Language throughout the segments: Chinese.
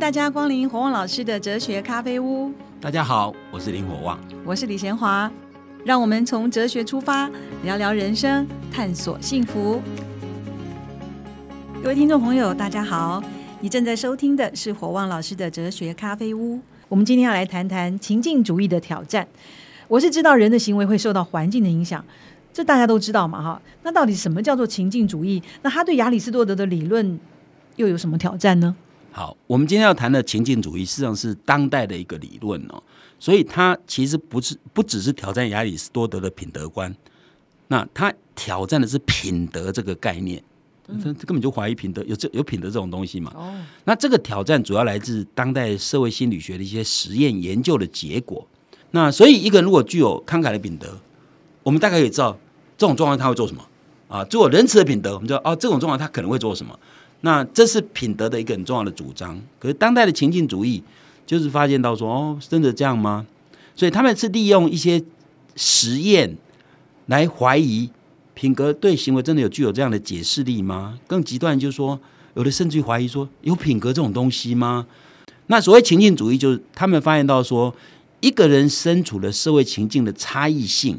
大家光临火旺老师的哲学咖啡屋。大家好，我是林火旺，我是李贤华。让我们从哲学出发，聊聊人生，探索幸福。各位听众朋友，大家好，你正在收听的是火旺老师的哲学咖啡屋。我们今天要来谈谈情境主义的挑战。我是知道人的行为会受到环境的影响，这大家都知道嘛，哈。那到底什么叫做情境主义？那他对亚里士多德的理论又有什么挑战呢？好，我们今天要谈的情境主义，实际上是当代的一个理论哦，所以它其实不是不只是挑战亚里士多德的品德观，那它挑战的是品德这个概念，这根本就怀疑品德有这有品德这种东西嘛？哦，那这个挑战主要来自当代社会心理学的一些实验研究的结果。那所以一个人如果具有慷慨的品德，我们大概也知道这种状况他会做什么啊？具有仁慈的品德，我们知道哦，这种状况他可能会做什么？那这是品德的一个很重要的主张。可是当代的情境主义就是发现到说，哦，真的这样吗？所以他们是利用一些实验来怀疑品格对行为真的有具有这样的解释力吗？更极端就是说，有的甚至于怀疑说，有品格这种东西吗？那所谓情境主义，就是他们发现到说，一个人身处的社会情境的差异性，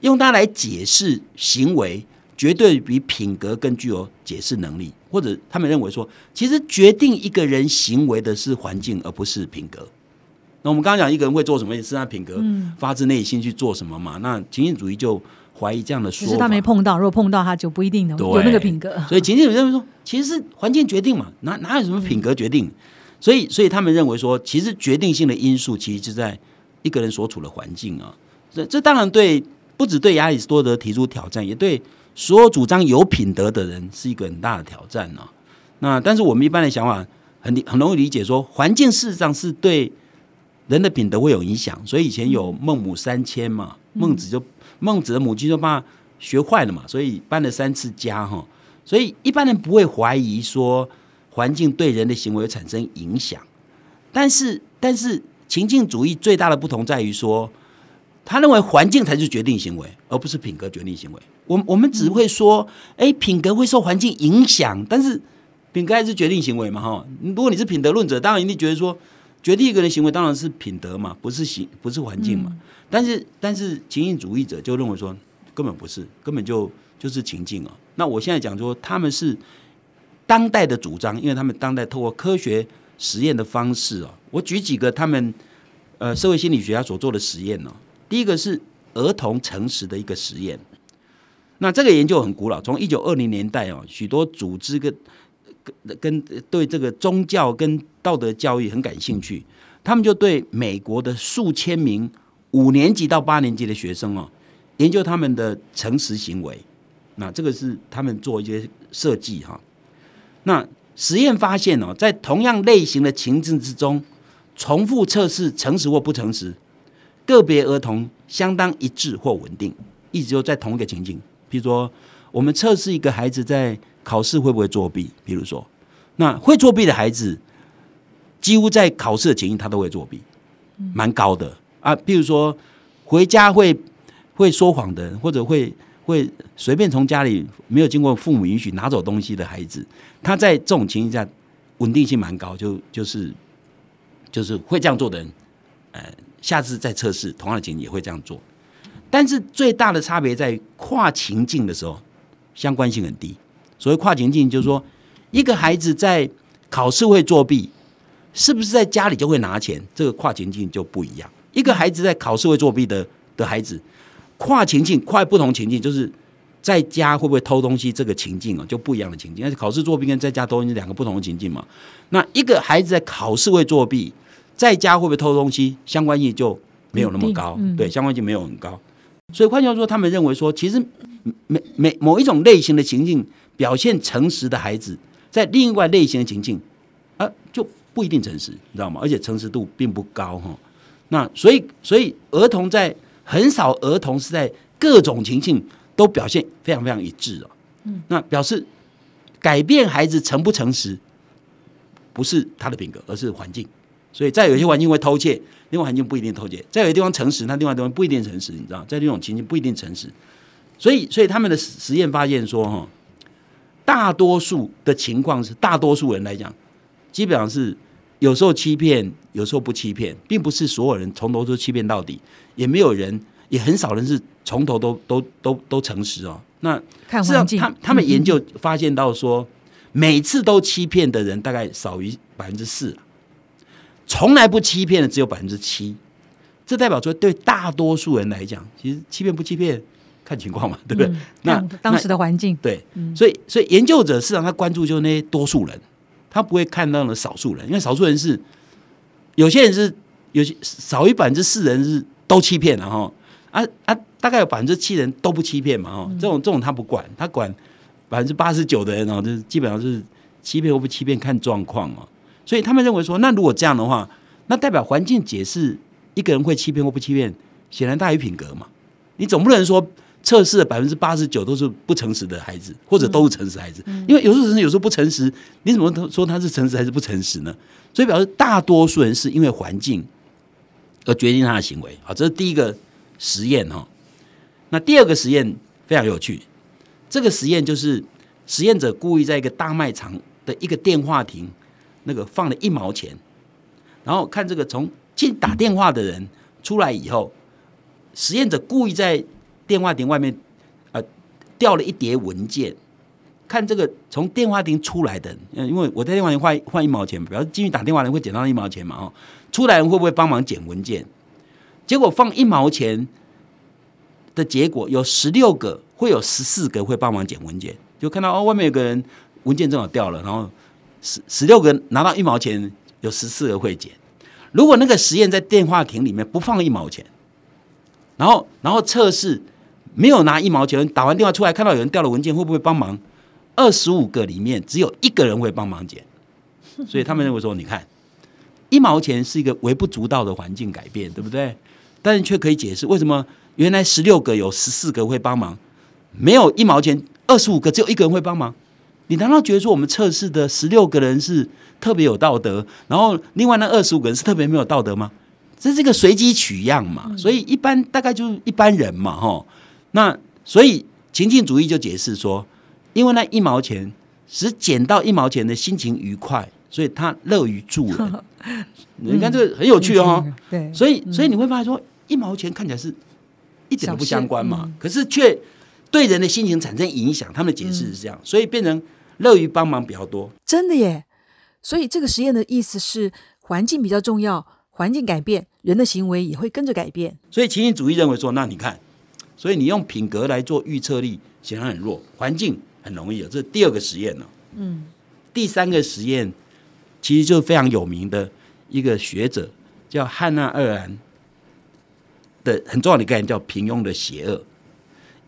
用它来解释行为。绝对比品格更具有解释能力，或者他们认为说，其实决定一个人行为的是环境，而不是品格。那我们刚刚讲一个人会做什么，是他品格发自内心去做什么嘛？那情境主义就怀疑这样的说法。只是他没碰到，如果碰到他就不一定能有那个品格。所以情境主义认为说，其实是环境决定嘛，哪哪有什么品格决定？所以，所以他们认为说，其实决定性的因素其实就在一个人所处的环境啊。这这当然对，不止对亚里士多德提出挑战，也对。所有主张有品德的人是一个很大的挑战呢。那但是我们一般的想法很很容易理解，说环境事实上是对人的品德会有影响。所以以前有孟母三迁嘛，孟子就孟子的母亲就怕学坏了嘛，所以搬了三次家哈。所以一般人不会怀疑说环境对人的行为产生影响。但是但是情境主义最大的不同在于说。他认为环境才是决定行为，而不是品格决定行为。我我们只会说，哎，品格会受环境影响，但是品格还是决定行为嘛？哈，如果你是品德论者，当然一定觉得说，决定一个人行为当然是品德嘛，不是行，不是环境嘛。但是，但是情境主义者就认为说，根本不是，根本就就是情境啊。那我现在讲说，他们是当代的主张，因为他们当代透过科学实验的方式啊，我举几个他们呃社会心理学家所做的实验呢。第一个是儿童诚实的一个实验，那这个研究很古老，从一九二零年代哦，许多组织跟跟跟对这个宗教跟道德教育很感兴趣，他们就对美国的数千名五年级到八年级的学生哦，研究他们的诚实行为。那这个是他们做一些设计哈。那实验发现哦，在同样类型的情境之中，重复测试诚实或不诚实。个别儿童相当一致或稳定，一直就在同一个情境。比如说，我们测试一个孩子在考试会不会作弊。比如说，那会作弊的孩子，几乎在考试的情境他都会作弊，蛮高的啊。比如说，回家会会说谎的，或者会会随便从家里没有经过父母允许拿走东西的孩子，他在这种情境下稳定性蛮高，就就是就是会这样做的人，呃。下次再测试同样的情景也会这样做，但是最大的差别在于跨情境的时候相关性很低。所谓跨情境，就是说一个孩子在考试会作弊，是不是在家里就会拿钱？这个跨情境就不一样。一个孩子在考试会作弊的的孩子，跨情境跨不同情境，就是在家会不会偷东西这个情境啊，就不一样的情境。但是考试作弊跟在家偷东西两个不同的情境嘛。那一个孩子在考试会作弊。在家会不会偷东西？相关性就没有那么高，对，相关性没有很高。所以换句话说，他们认为说，其实每每某一种类型的情境表现诚实的孩子，在另外类型的情境啊，就不一定诚实，你知道吗？而且诚实度并不高哈。那所以，所以儿童在很少儿童是在各种情境都表现非常非常一致哦。嗯，那表示改变孩子诚不诚实，不是他的品格，而是环境。所以在有些环境会偷窃，另外环境不一定偷窃。在有些地方诚实，那另外地方不一定诚实，你知道，在这种情境不一定诚实。所以，所以他们的实验发现说，哈，大多数的情况是，大多数人来讲，基本上是有时候欺骗，有时候不欺骗，并不是所有人从头都欺骗到底，也没有人，也很少人是从头都都都都诚实哦。那看环境，他他们研究发现到说，每次都欺骗的人大概少于百分之四，从来不欺骗的只有百分之七。这代表说，对大多数人来讲，其实欺骗不欺骗看情况嘛，对不对？那当时的环境，对，所以所以研究者市场他关注就是那些多数人，他不会看到那少数人，因为少数人是有些人是有些少于百分之四人是都欺骗了哈，啊啊，大概有百分之七人都不欺骗嘛哈，这种这种他不管，他管百分之八十九的人哦，就是基本上是欺骗或不欺骗看状况哦，所以他们认为说，那如果这样的话，那代表环境解释。一个人会欺骗或不欺骗，显然大于品格嘛。你总不能说测试的百分之八十九都是不诚实的孩子，或者都是诚实孩子，因为有时候有时候不诚实，你怎么说他是诚实还是不诚实呢？所以表示大多数人是因为环境而决定他的行为。好，这是第一个实验哈。那第二个实验非常有趣，这个实验就是实验者故意在一个大卖场的一个电话亭那个放了一毛钱，然后看这个从。进打电话的人出来以后，实验者故意在电话亭外面，呃，掉了一叠文件，看这个从电话亭出来的，嗯，因为我在电话亭换换一毛钱，比方进去打电话的人会捡到一毛钱嘛，哦，出来人会不会帮忙捡文件？结果放一毛钱的结果有十六个，会有十四个会帮忙捡文件，就看到哦，外面有个人文件正好掉了，然后十十六个拿到一毛钱，有十四个会捡。如果那个实验在电话亭里面不放一毛钱，然后然后测试没有拿一毛钱，打完电话出来看到有人掉了文件，会不会帮忙？二十五个里面只有一个人会帮忙捡，所以他们认为说，你看一毛钱是一个微不足道的环境改变，对不对？但是却可以解释为什么原来十六个有十四个会帮忙，没有一毛钱，二十五个只有一个人会帮忙。你难道觉得说我们测试的十六个人是特别有道德，然后另外那二十五个人是特别没有道德吗？这是一个随机取样嘛，所以一般大概就是一般人嘛，哈。那所以情境主义就解释说，因为那一毛钱使捡到一毛钱的心情愉快，所以他乐于助人。你看这个很有趣哦，对。所以所以你会发现说，一毛钱看起来是一点都不相关嘛，可是却对人的心情产生影响。他们的解释是这样，所以变成。乐于帮忙比较多，真的耶。所以这个实验的意思是，环境比较重要，环境改变，人的行为也会跟着改变。所以情形主义认为说，那你看，所以你用品格来做预测力显然很弱，环境很容易。这是第二个实验了。嗯，第三个实验其实就是非常有名的一个学者叫汉娜·厄兰的很重要的概念叫平庸的邪恶。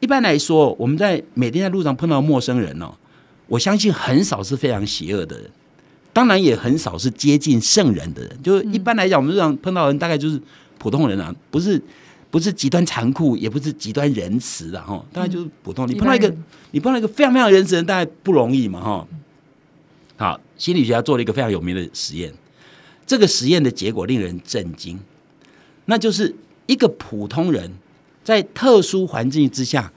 一般来说，我们在每天在路上碰到陌生人哦。我相信很少是非常邪恶的人，当然也很少是接近圣人的人。就是一般来讲，我们路上碰到人大概就是普通人啊，不是不是极端残酷，也不是极端仁慈的哈，大概就是普通。你碰到一个你碰到一个非常非常仁慈的人，大概不容易嘛哈。好，心理学家做了一个非常有名的实验，这个实验的结果令人震惊，那就是一个普通人在特殊环境之下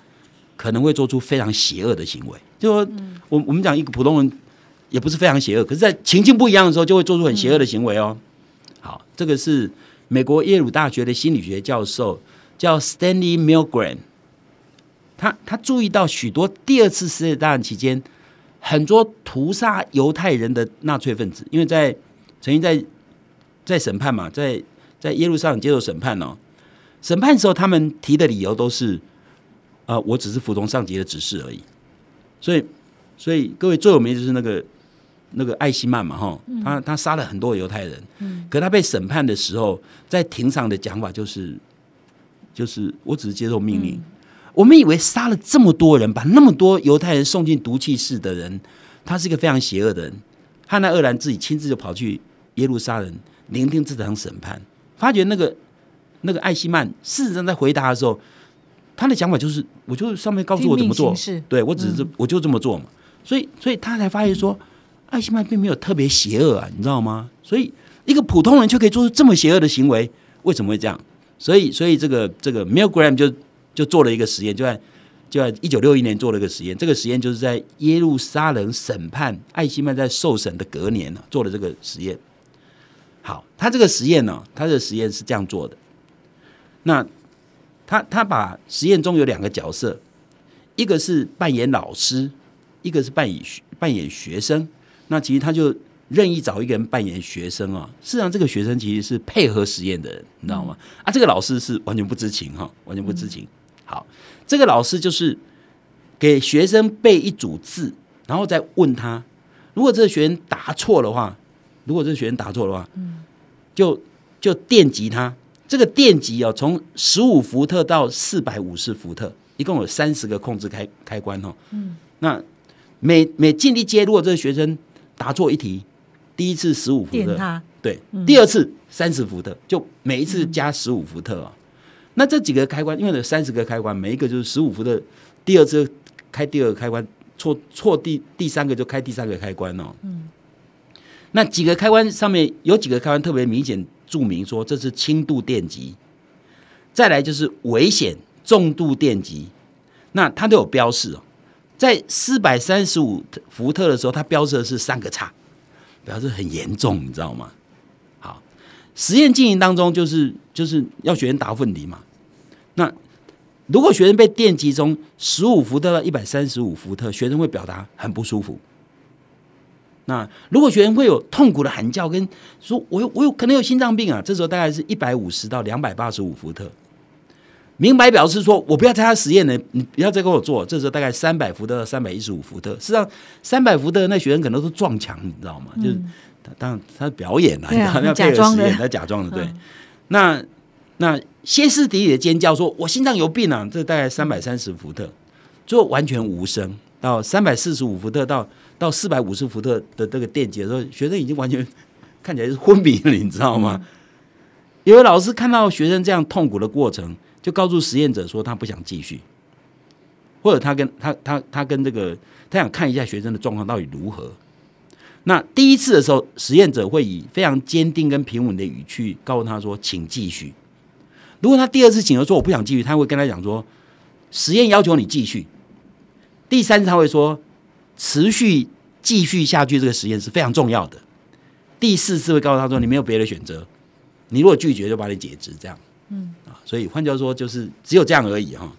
可能会做出非常邪恶的行为。就说，我我们讲一个普通人也不是非常邪恶，可是，在情境不一样的时候，就会做出很邪恶的行为哦。好，这个是美国耶鲁大学的心理学教授叫 Stanley Milgram，他他注意到许多第二次世界大战期间很多屠杀犹太人的纳粹分子，因为在曾经在在审判嘛，在在耶路撒冷接受审判哦。审判的时候，他们提的理由都是，呃，我只是服从上级的指示而已。所以，所以各位最有名就是那个那个艾希曼嘛，哈，他他杀了很多犹太人，嗯，可他被审判的时候，在庭上的讲法就是，就是我只是接受命令。我们以为杀了这么多人，把那么多犹太人送进毒气室的人，他是一个非常邪恶的人。汉娜·厄兰自己亲自就跑去耶路撒冷聆听这场审判，发觉那个那个艾希曼事实上在回答的时候。他的想法就是，我就上面告诉我怎么做，对我只是我就这么做嘛，所以所以他才发现说，艾希曼并没有特别邪恶啊，你知道吗？所以一个普通人却可以做出这么邪恶的行为，为什么会这样？所以所以这个这个 Milgram 就就做了一个实验，就在就在一九六一年做了一个实验，这个实验就是在耶路撒冷审判艾希曼在受审的隔年呢做了这个实验。好，他这个实验呢，他的实验是这样做的。那他他把实验中有两个角色，一个是扮演老师，一个是扮演扮演学生。那其实他就任意找一个人扮演学生啊。事实上，这个学生其实是配合实验的人，你知道吗？啊，这个老师是完全不知情哈，完全不知情。好，这个老师就是给学生背一组字，然后再问他，如果这个学生答错的话，如果这个学生答错的话，嗯，就就电击他。这个电极哦，从十五伏特到四百五十伏特，一共有三十个控制开开关哦。嗯，那每每进一阶，如果这个学生答错一题，第一次十五伏特，对，第二次三十伏特，就每一次加十五伏特啊。那这几个开关，因为有三十个开关，每一个就是十五伏特，第二次开第二个开关，错错第第三个就开第三个开关哦。嗯，那几个开关上面有几个开关特别明显。注明说这是轻度电极，再来就是危险重度电极，那它都有标示哦。在四百三十五伏特的时候，它标示的是三个叉，表示很严重，你知道吗？好，实验进行当中就是就是要学生答问题嘛。那如果学生被电击中十五伏特到一百三十五伏特，学生会表达很不舒服。那如果学生会有痛苦的喊叫，跟说我有我有可能有心脏病啊，这时候大概是一百五十到两百八十五伏特，明白表示说我不要参加实验了，你不要再跟我做。这时候大概三百伏特到三百一十五伏特，实际上三百伏特那学生可能都是撞墙，你知道吗？就是当然他表演啊，要配合实验，他假装的对。那那歇斯底里的尖叫，说我心脏有病啊，这大概三百三十伏特，最后完全无声到三百四十五伏特到。到四百五十伏特的这个电极的时候，学生已经完全 看起来是昏迷了，你知道吗？有位老师看到学生这样痛苦的过程，就告诉实验者说他不想继续，或者他跟他他他跟这个他想看一下学生的状况到底如何。那第一次的时候，实验者会以非常坚定跟平稳的语气告诉他说：“请继续。”如果他第二次请求说我不想继续，他会跟他讲说：“实验要求你继续。”第三次他会说。持续继续下去，这个实验是非常重要的。第四次会告诉他说：“你没有别的选择，你如果拒绝，就把你解职。”这样，嗯啊，所以换句话说，就是只有这样而已哈。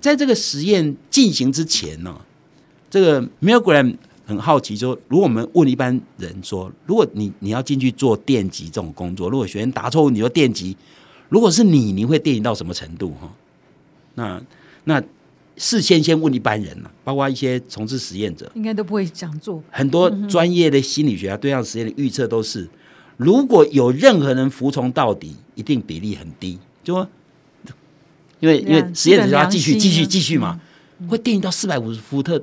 在这个实验进行之前呢，这个 Milgram 很好奇说：如果我们问一般人说，如果你你要进去做电极这种工作，如果学员答错，你就电极，如果是你，你会电击到什么程度？哈，那那。事先先问一般人了，包括一些从事实验者，应该都不会这样做。很多专业的心理学家对这样实验的预测都是，如果有任何人服从到底，一定比例很低。就说，因为因为实验者要继续继续继续嘛，会电到四百五十伏特，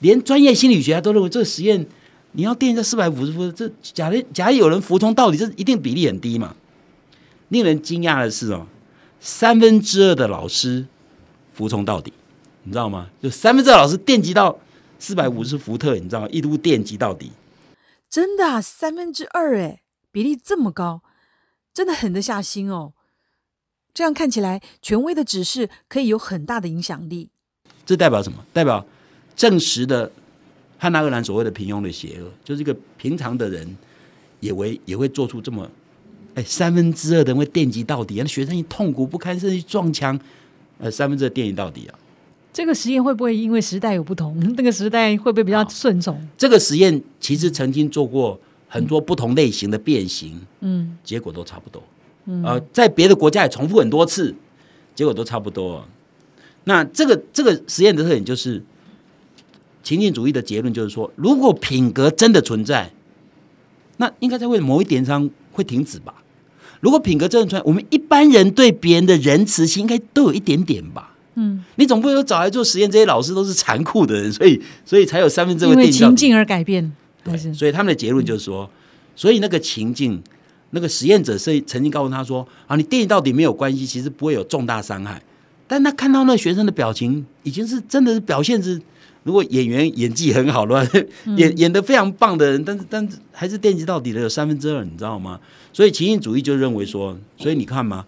连专业心理学家都认为这个实验你要电到四百五十伏，这假如假如有人服从到底，这一定比例很低嘛。令人惊讶的是哦，三分之二的老师服从到底。你知道吗？就三分之二老师电击到四百五十伏特，你知道吗？一度电击到底，真的啊，三分之二哎，比例这么高，真的狠得下心哦。这样看起来，权威的指示可以有很大的影响力。这代表什么？代表证实的汉纳厄兰所谓的平庸的邪恶，就是一个平常的人也为也会做出这么哎三分之二的人会电击到底，让学生一痛苦不堪，甚至撞墙，呃三分之二电击到底啊。这个实验会不会因为时代有不同？那个时代会不会比较顺从？这个实验其实曾经做过很多不同类型的变形，嗯，结果都差不多。嗯呃，在别的国家也重复很多次，结果都差不多。那这个这个实验的特点就是情境主义的结论，就是说，如果品格真的存在，那应该在为某一点上会停止吧？如果品格真的存在，我们一般人对别人的仁慈心应该都有一点点吧？嗯，你总不能找来做实验，这些老师都是残酷的人，所以所以才有三分之二因为情境而改变。对，所以他们的结论就是说，所以那个情境，那个实验者是曾经告诉他说啊，你电影到底没有关系，其实不会有重大伤害。但他看到那学生的表情，已经是真的是表现是，如果演员演技很好的话，演演的非常棒的人，但是但是还是电击到底的有三分之二，你知道吗？所以情境主义就认为说，所以你看嘛。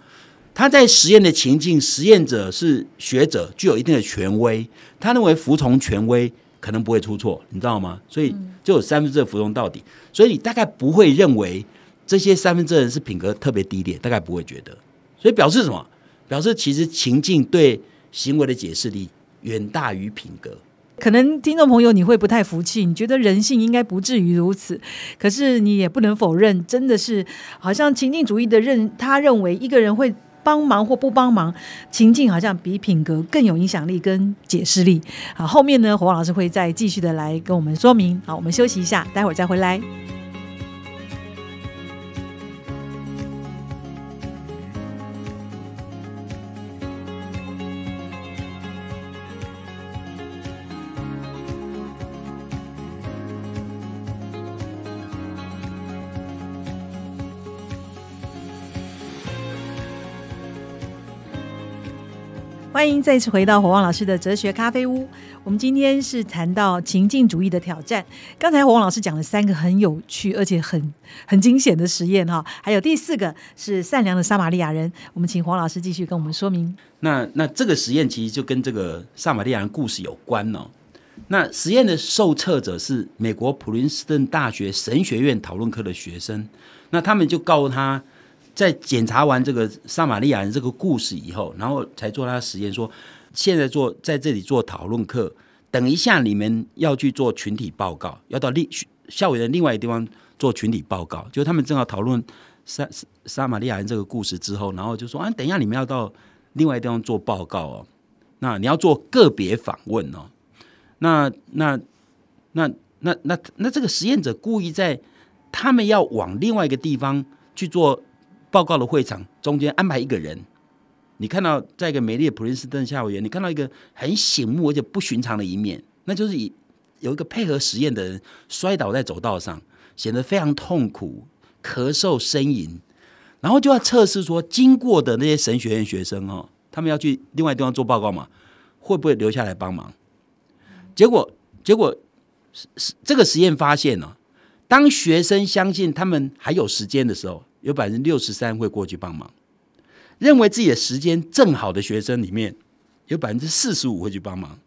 他在实验的情境，实验者是学者，具有一定的权威。他认为服从权威可能不会出错，你知道吗？所以就有三分之二服从到底。所以你大概不会认为这些三分之二人是品格特别低劣，大概不会觉得。所以表示什么？表示其实情境对行为的解释力远大于品格。可能听众朋友你会不太服气，你觉得人性应该不至于如此，可是你也不能否认，真的是好像情境主义的认，他认为一个人会帮忙或不帮忙，情境好像比品格更有影响力跟解释力。好，后面呢，火旺老师会再继续的来跟我们说明。好，我们休息一下，待会儿再回来。欢迎再次回到火旺老师的哲学咖啡屋。我们今天是谈到情境主义的挑战。刚才火旺老师讲了三个很有趣而且很很惊险的实验哈，还有第四个是善良的撒玛利亚人。我们请黄老师继续跟我们说明。那那这个实验其实就跟这个撒玛利亚人故事有关哦。那实验的受测者是美国普林斯顿大学神学院讨论课的学生。那他们就告诉他。在检查完这个撒玛利亚人这个故事以后，然后才做他的实验，说现在做在这里做讨论课，等一下你们要去做群体报告，要到另校园的另外一个地方做群体报告。就他们正好讨论撒撒玛利亚人这个故事之后，然后就说啊，等一下你们要到另外一个地方做报告哦，那你要做个别访问哦。那那那那那那这个实验者故意在他们要往另外一个地方去做。报告的会场中间安排一个人，你看到在一个美丽的普林斯顿校园，你看到一个很醒目而且不寻常的一面，那就是以有一个配合实验的人摔倒在走道上，显得非常痛苦，咳嗽呻吟，然后就要测试说，经过的那些神学院学生哦，他们要去另外地方做报告嘛，会不会留下来帮忙？结果结果是这个实验发现呢，当学生相信他们还有时间的时候。有百分之六十三会过去帮忙，认为自己的时间正好的学生里面，有百分之四十五会去帮忙。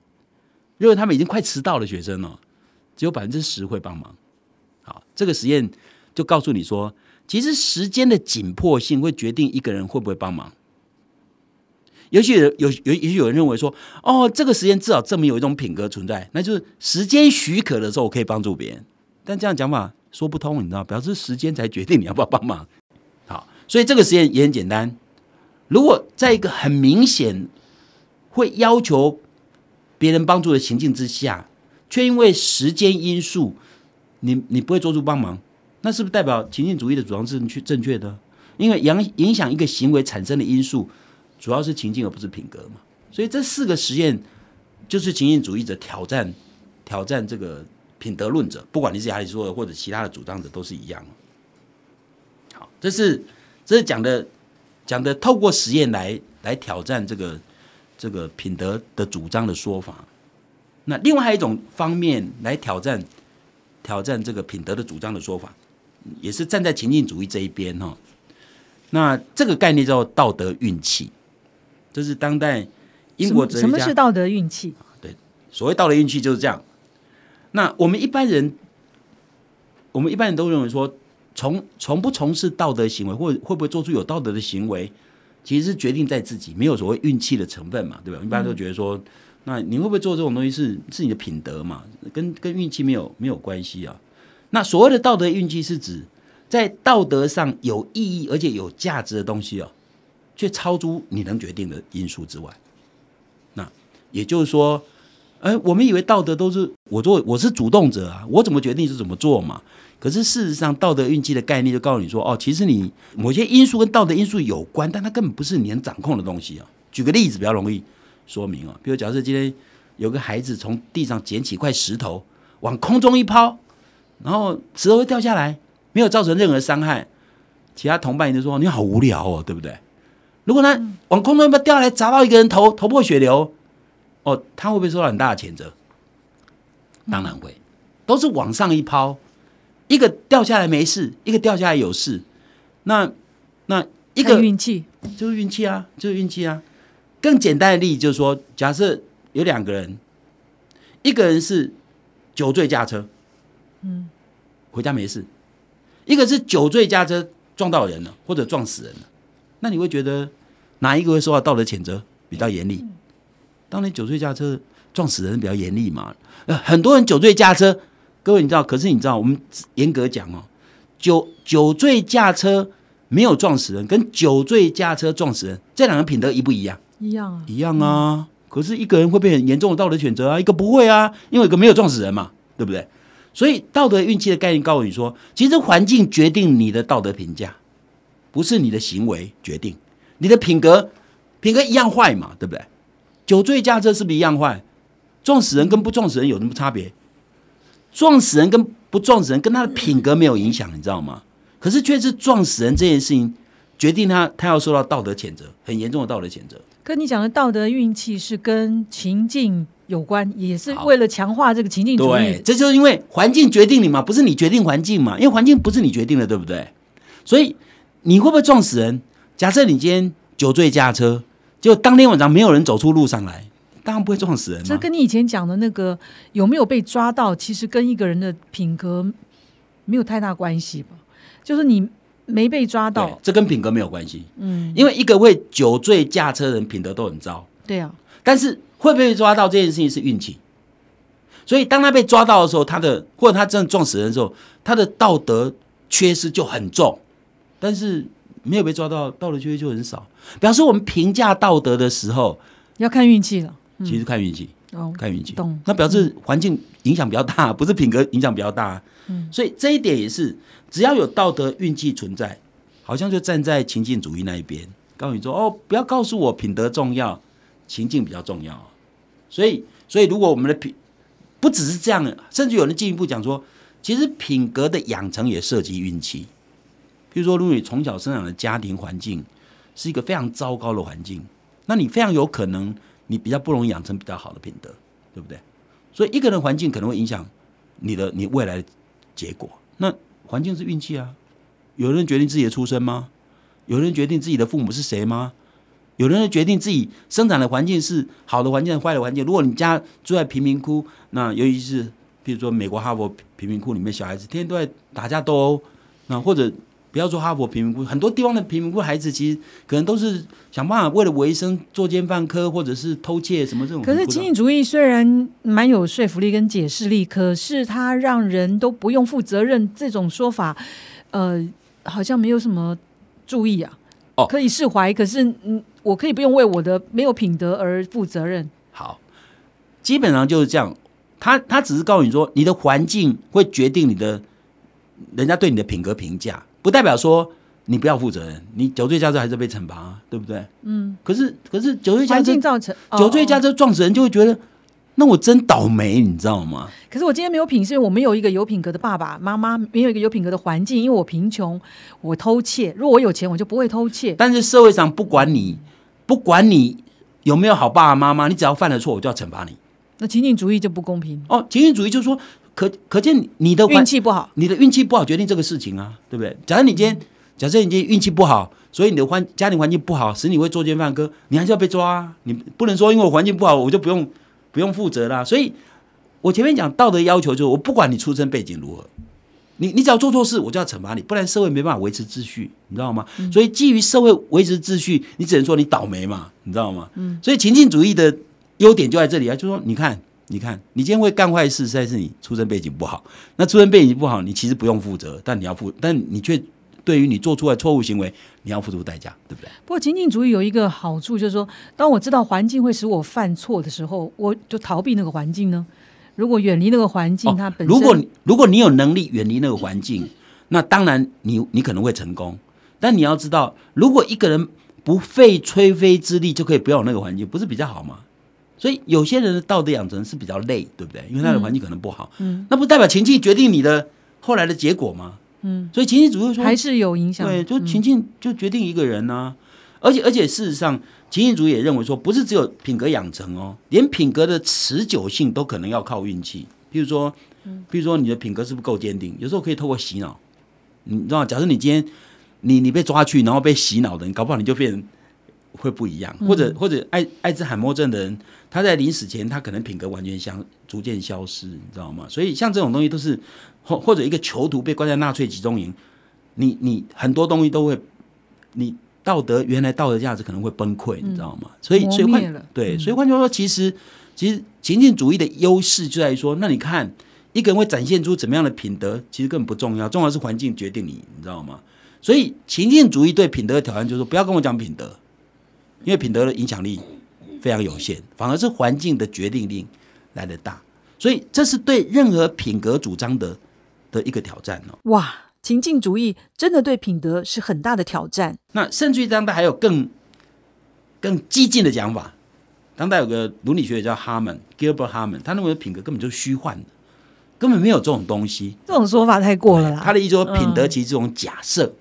因为他们已经快迟到的学生了，只有百分之十会帮忙。好，这个实验就告诉你说，其实时间的紧迫性会决定一个人会不会帮忙。尤其有有有，也许有人认为说，哦，这个实验至少证明有一种品格存在，那就是时间许可的时候我可以帮助别人。但这样讲法说不通，你知道，表示时间才决定你要不要帮忙。所以这个实验也很简单。如果在一个很明显会要求别人帮助的情境之下，却因为时间因素，你你不会做出帮忙，那是不是代表情境主义的主张是去正确的？因为影影响一个行为产生的因素，主要是情境而不是品格嘛。所以这四个实验就是情境主义者挑战挑战这个品德论者，不管你是亚里士多德或者其他的主张者，都是一样。好，这是。这是讲的，讲的透过实验来来挑战这个这个品德的主张的说法。那另外还有一种方面来挑战挑战这个品德的主张的说法，也是站在情境主义这一边哈。那这个概念叫道德运气，这是当代英国哲学家。什么是道德运气？对，所谓道德运气就是这样。那我们一般人，我们一般人都认为说。从从不从事道德行为，或会不会做出有道德的行为，其实是决定在自己，没有所谓运气的成分嘛，对吧？一般都觉得说，那你会不会做这种东西是是你的品德嘛，跟跟运气没有没有关系啊？那所谓的道德运气是指在道德上有意义而且有价值的东西哦，却超出你能决定的因素之外。那也就是说，哎，我们以为道德都是我做，我是主动者啊，我怎么决定是怎么做嘛？可是事实上，道德运气的概念就告诉你说，哦，其实你某些因素跟道德因素有关，但它根本不是你能掌控的东西啊。举个例子比较容易说明啊，比如假设今天有个孩子从地上捡起一块石头，往空中一抛，然后石头会掉下来，没有造成任何伤害，其他同伴就说你好无聊哦，对不对？如果他往空中一抛掉下来砸到一个人头，头破血流，哦，他会不会受到很大的谴责？当然会，都是往上一抛。一个掉下来没事，一个掉下来有事，那那一个运气就是运气啊，就是运气啊。更简单的例子就是说，假设有两个人，一个人是酒醉驾车，嗯，回家没事；一个是酒醉驾车撞到人了，或者撞死人了，那你会觉得哪一个会受到道德谴责比较严厉？当然酒醉驾车撞死人比较严厉嘛。呃，很多人酒醉驾车，各位你知道，可是你知道，我们严格讲哦，酒酒醉驾车没有撞死人，跟酒醉驾车撞死人，这两个品德一不一样？一样啊，一样啊。可是一个人会被很严重的道德谴责啊，一个不会啊，因为一个没有撞死人嘛，对不对？所以道德运气的概念告诉你说，其实环境决定你的道德评价，不是你的行为决定你的品格，品格一样坏嘛，对不对？酒醉驾车是不是一样坏？撞死人跟不撞死人有什么差别？撞死人跟不撞死人跟他的品格没有影响，你知道吗？可是却是撞死人这件事情决定他他要受到道德谴责，很严重的道德谴责。跟你讲的道德运气是跟情境有关，也是为了强化这个情境主义对，。这就是因为环境决定你嘛，不是你决定环境嘛，因为环境不是你决定的，对不对？所以你会不会撞死人？假设你今天酒醉驾车，结果当天晚上没有人走出路上来，当然不会撞死人嘛。这跟你以前讲的那个有没有被抓到，其实跟一个人的品格没有太大关系吧？就是你没被抓到，，这跟品格没有关系，嗯，因为一个会酒醉驾车的人品德都很糟，对啊，但是会不会被抓到这件事情是运气。所以当他被抓到的时候，他的或者他真的撞死人的时候，他的道德缺失就很重，但是没有被抓到，道德缺失就很少。表示我们评价道德的时候，要看运气了。其实看运气，哦，看运气。那表示环境影响比较大，不是品格影响比较大。嗯所以这一点也是，只要有道德运气存在，好像就站在情境主义那一边，告诉你说：哦，不要告诉我品德重要，情境比较重要。所以，所以如果我们的品不只是这样，甚至有人进一步讲说，其实品格的养成也涉及运气。比如说，如果你从小生长的家庭环境是一个非常糟糕的环境，那你非常有可能你比较不容易养成比较好的品德，对不对？所以一个人环境可能会影响你的你未来的结果。那环境是运气啊，有人决定自己的出身吗？有人决定自己的父母是谁吗？有人决定自己生长的环境是好的环境、坏的环境。如果你家住在贫民窟，那尤其是比如说美国哈佛贫民窟里面，小孩子天天都在打架斗殴，那或者不要说哈佛贫民窟，很多地方的贫民窟孩子其实可能都是想办法为了维生作奸犯科，或者是偷窃什么这种可。是情景主义虽然蛮有说服力跟解释力，可是它让人都不用负责任这种说法，呃，好像没有什么注意啊。哦可以释怀，可是嗯，我可以不用为我的没有品德而负责任。好，基本上就是这样。他他只是告诉你说，你的环境会决定你的人家对你的品格评价，不代表说你不要负责任。你酒醉驾车还是被惩罚、啊，对不对？嗯，可是可是酒醉驾车，造成酒醉驾车撞死人就会觉得，那我真倒霉，你知道吗？可是我今天没有品，是因为我没有一个有品格的爸爸妈妈，没有一个有品格的环境，因为我贫穷，我偷窃。如果我有钱，我就不会偷窃。但是社会上不管你不管你有没有好爸爸妈妈，你只要犯了错，我就要惩罚你。那情景主义就不公平，哦，情景主义就是说，可可见你的运气不好。你的运气不好决定这个事情啊，对不对？假设你今天，假设你今天运气不好，所以你的环家庭环境不好，使你会作奸犯科，你还是要被抓啊！你不能说因为我环境不好，我就不用不用负责啦。所以，我前面讲道德要求就是，我不管你出身背景如何，你你只要做错事，我就要惩罚你，不然社会没办法维持秩序，你知道吗？所以基于社会维持秩序，你只能说你倒霉嘛，你知道吗？嗯，所以情境主义的优点就在这里啊，就是说你看。你看，你今天会干坏事，实在是你出身背景不好。那出身背景不好，你其实不用负责，但你要负，但你却对于你做出来错误行为，你要付出代价，对不对？不过情境主义有一个好处，就是说，当我知道环境会使我犯错的时候，我就逃避那个环境呢。如果远离那个环境，它本如果如果你有能力远离那个环境，那当然你你可能会成功。但你要知道，如果一个人不费吹灰之力就可以不要有那个环境，不是比较好吗？所以有些人的道德养成是比较累，对不对？因为他的环境可能不好，嗯那不代表情境决定你的后来的结果吗？嗯，所以情境主义说还是有影响。对，就嗯情境就决定一个人呢、而且而且事实上，情境主义也认为说，不是只有品格养成哦，连品格的持久性都可能要靠运气。比如说，比如说你的品格是不是够坚定？有时候可以透过洗脑，你知道，假设你今天你你被抓去，然后被洗脑的你，搞不好你就变会不一样，或者或者艾艾滋海默症的人，他在临死前他可能品格完全相逐渐消失，你知道吗？所以像这种东西都是或或者一个囚徒被关在纳粹集中营。你你很多东西都会，你道德原来道德价值可能会崩溃，你知道吗？所以所以换对，嗯所以换句话说，其实其实情境主义的优势就在于说，那你看一个人会展现出怎么样的品德，其实根本不重要，重要是环境决定你，你知道吗？所以情境主义对品德的挑战就是说，不要跟我讲品德，因为品德的影响力非常有限，反而是环境的决定力来的大。所以这是对任何品格主张的的一个挑战哦。哇，情境主义真的对品德是很大的挑战。那甚至于当代还有更更激进的讲法，当代有个伦理学家叫哈门 Gilbert Harmon，他认为品格根本就是虚幻的，根本没有这种东西。这种说法太过了啦。他的意思说，品德其实是这种假设。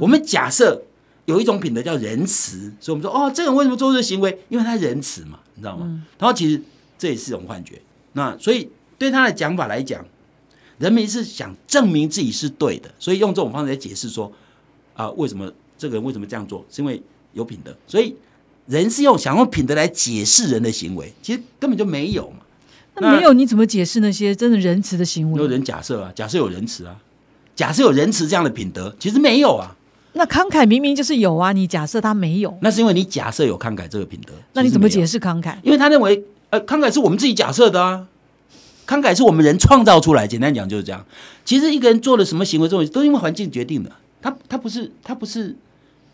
我们假设有一种品德叫仁慈，所以我们说哦，这个人为什么做这个行为？因为他仁慈嘛，你知道吗？然后其实这也是一种幻觉。那所以对他的讲法来讲，人民是想证明自己是对的，所以用这种方式来解释说啊、为什么这个人为什么这样做，是因为有品德。所以人是用想用品德来解释人的行为，其实根本就没有嘛。那没有你怎么解释那些真的仁慈的行为？有人假设啊，假设有仁慈啊，假设有仁慈这样的品德，其实没有啊。那慷慨明明就是有啊，你假设他没有，那是因为你假设有慷慨这个品德，那你怎么解释慷慨？因为他认为，呃，慷慨是我们自己假设的啊，慷慨是我们人创造出来。简单讲就是这样。其实一个人做了什么行为，这种都是因为环境决定的。他他不是他不是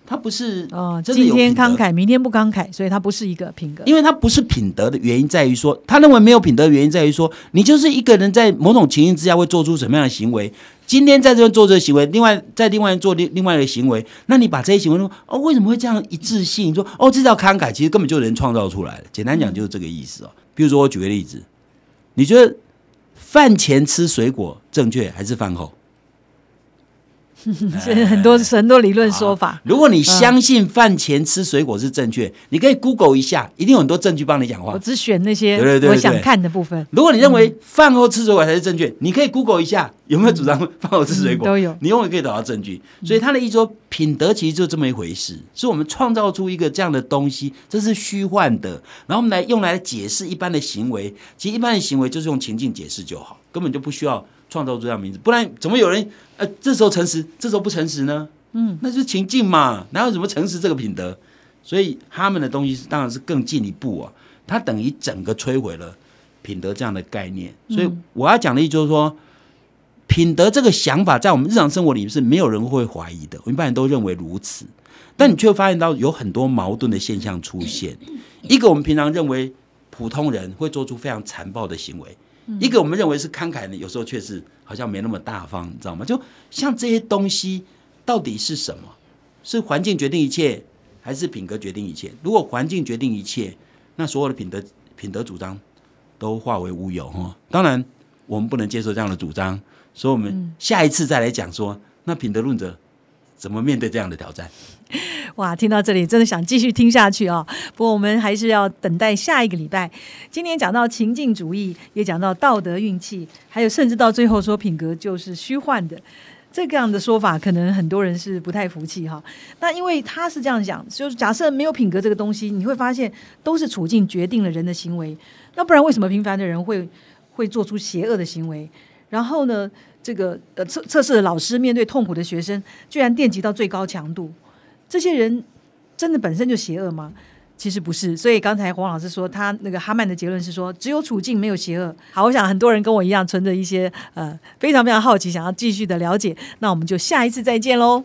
他不是哦，今天慷慨，明天不慷慨，所以它不是一个品格。因为他不是品德的原因在于说，他认为没有品德的原因在于说，你就是一个人在某种情形之下会做出什么样的行为。今天在这边做这个行为，另外在另外做另另外的行为，那你把这些行为说哦，为什么会这样一致性？你说哦，这叫慷慨，其实根本就是人创造出来的。简单讲就是这个意思哦。比如说我举个例子，你觉得饭前吃水果正确还是饭后？是很多很多理论说法。如果你相信饭前吃水果是正确，你可以 Google 一下，一定有很多证据帮你讲话我。只选那些对对对对我想看的部分。如果你认为饭后吃水果才是正确，你可以 Google 一下有没有主张饭后吃水果，嗯都有你永远可以找到证据。所以他的意思说，品德其实就这么一回事，是我们创造出一个这样的东西，这是虚幻的，然后我们来用来解释一般的行为。其实一般的行为就是用情境解释就好，根本就不需要创造出这样名字，不然怎么有人呃这时候诚实，这时候不诚实呢？嗯，那就是情境嘛，哪有什么诚实这个品德？所以他们的东西是当然是更进一步啊，它等于整个摧毁了品德这样的概念。所以我要讲的意思就是说，品德这个想法在我们日常生活里面是没有人会怀疑的，我们一般人都认为如此。但你却发现到有很多矛盾的现象出现。一个我们平常认为普通人会做出非常残暴的行为，一个我们认为是慷慨的，有时候却是好像没那么大方，你知道吗？就像这些东西到底是什么？是环境决定一切，还是品格决定一切？如果环境决定一切，那所有的品德品德主张都化为乌有哈。当然，我们不能接受这样的主张，所以我们下一次再来讲说，那品德论者怎么面对这样的挑战？哇，听到这里真的想继续听下去啊！不过我们还是要等待下一个礼拜。今天讲到情境主义，也讲到道德运气，还有甚至到最后说品格就是虚幻的。这个样的说法，可能很多人是不太服气哈。那因为他是这样讲，就是假设没有品格这个东西，你会发现都是处境决定了人的行为。那不然为什么平凡的人会会做出邪恶的行为？然后呢，这个呃测测试的老师面对痛苦的学生，居然电击到最高强度，这些人真的本身就邪恶吗？其实不是，所以刚才黄老师说，他那个哈曼的结论是说，只有处境没有邪恶。好，我想很多人跟我一样，存着一些呃非常非常好奇，想要继续的了解。那我们就下一次再见喽。